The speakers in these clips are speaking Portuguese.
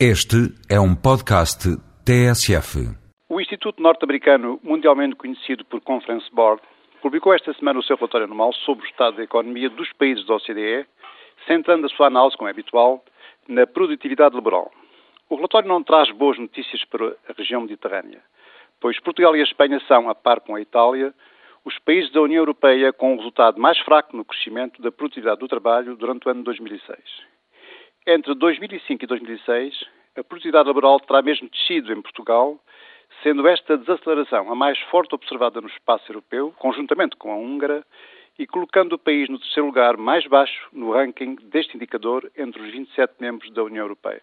Este é um podcast TSF. O Instituto Norte-Americano, mundialmente conhecido por Conference Board, publicou esta semana o seu relatório anual sobre o estado da economia dos países da OCDE, centrando a sua análise, como é habitual, na produtividade laboral. O relatório não traz boas notícias para a região mediterrânea, pois Portugal e a Espanha são, a par com a Itália, os países da União Europeia com um resultado mais fraco no crescimento da produtividade do trabalho durante o ano 2006. Entre 2005 e 2006, a produtividade laboral terá mesmo descido em Portugal, sendo esta desaceleração a mais forte observada no espaço europeu, conjuntamente com a húngara, e colocando o país no terceiro lugar mais baixo no ranking deste indicador entre os 27 membros da União Europeia.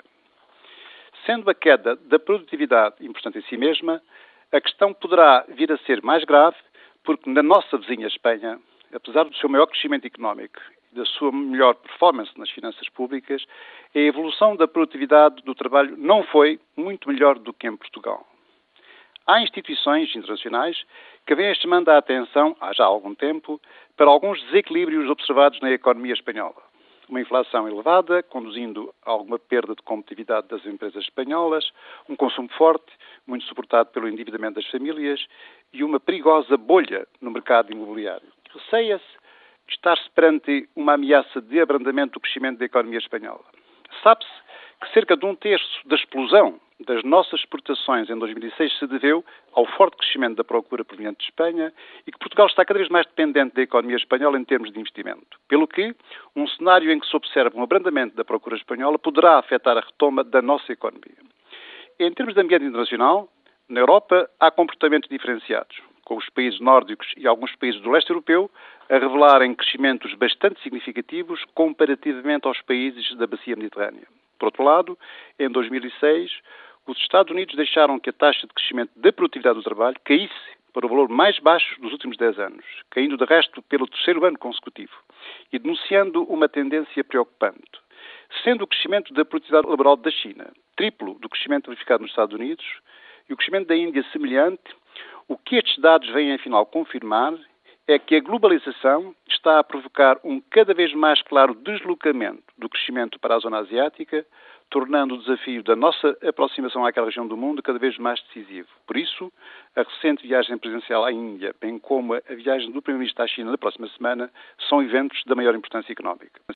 Sendo a queda da produtividade importante em si mesma, a questão poderá vir a ser mais grave, porque na nossa vizinha Espanha, apesar do seu maior crescimento económico da sua melhor performance nas finanças públicas, a evolução da produtividade do trabalho não foi muito melhor do que em Portugal. Há instituições internacionais que vêm chamando a atenção, há já algum tempo, para alguns desequilíbrios observados na economia espanhola. Uma inflação elevada, conduzindo a alguma perda de competitividade das empresas espanholas, um consumo forte, muito suportado pelo endividamento das famílias e uma perigosa bolha no mercado imobiliário. Receia-se estar-se perante uma ameaça de abrandamento do crescimento da economia espanhola. Sabe-se que cerca de um terço da explosão das nossas exportações em 2006 se deveu ao forte crescimento da procura proveniente de Espanha e que Portugal está cada vez mais dependente da economia espanhola em termos de investimento. Pelo que, um cenário em que se observa um abrandamento da procura espanhola poderá afetar a retoma da nossa economia. Em termos de ambiente internacional, na Europa há comportamentos diferenciados com os países nórdicos e alguns países do leste europeu a revelarem crescimentos bastante significativos comparativamente aos países da bacia mediterrânea. Por outro lado, em 2006, os Estados Unidos deixaram que a taxa de crescimento da produtividade do trabalho caísse para o valor mais baixo dos últimos 10 anos, caindo de resto pelo terceiro ano consecutivo e denunciando uma tendência preocupante. Sendo o crescimento da produtividade laboral da China triplo do crescimento verificado nos Estados Unidos e o crescimento da Índia semelhante, o que estes dados vêm, afinal, confirmar é que a globalização está a provocar um cada vez mais claro deslocamento do crescimento para a zona asiática, tornando o desafio da nossa aproximação àquela região do mundo cada vez mais decisivo. Por isso, a recente viagem presidencial à Índia, bem como a viagem do Primeiro-Ministro à China na próxima semana, são eventos da maior importância económica.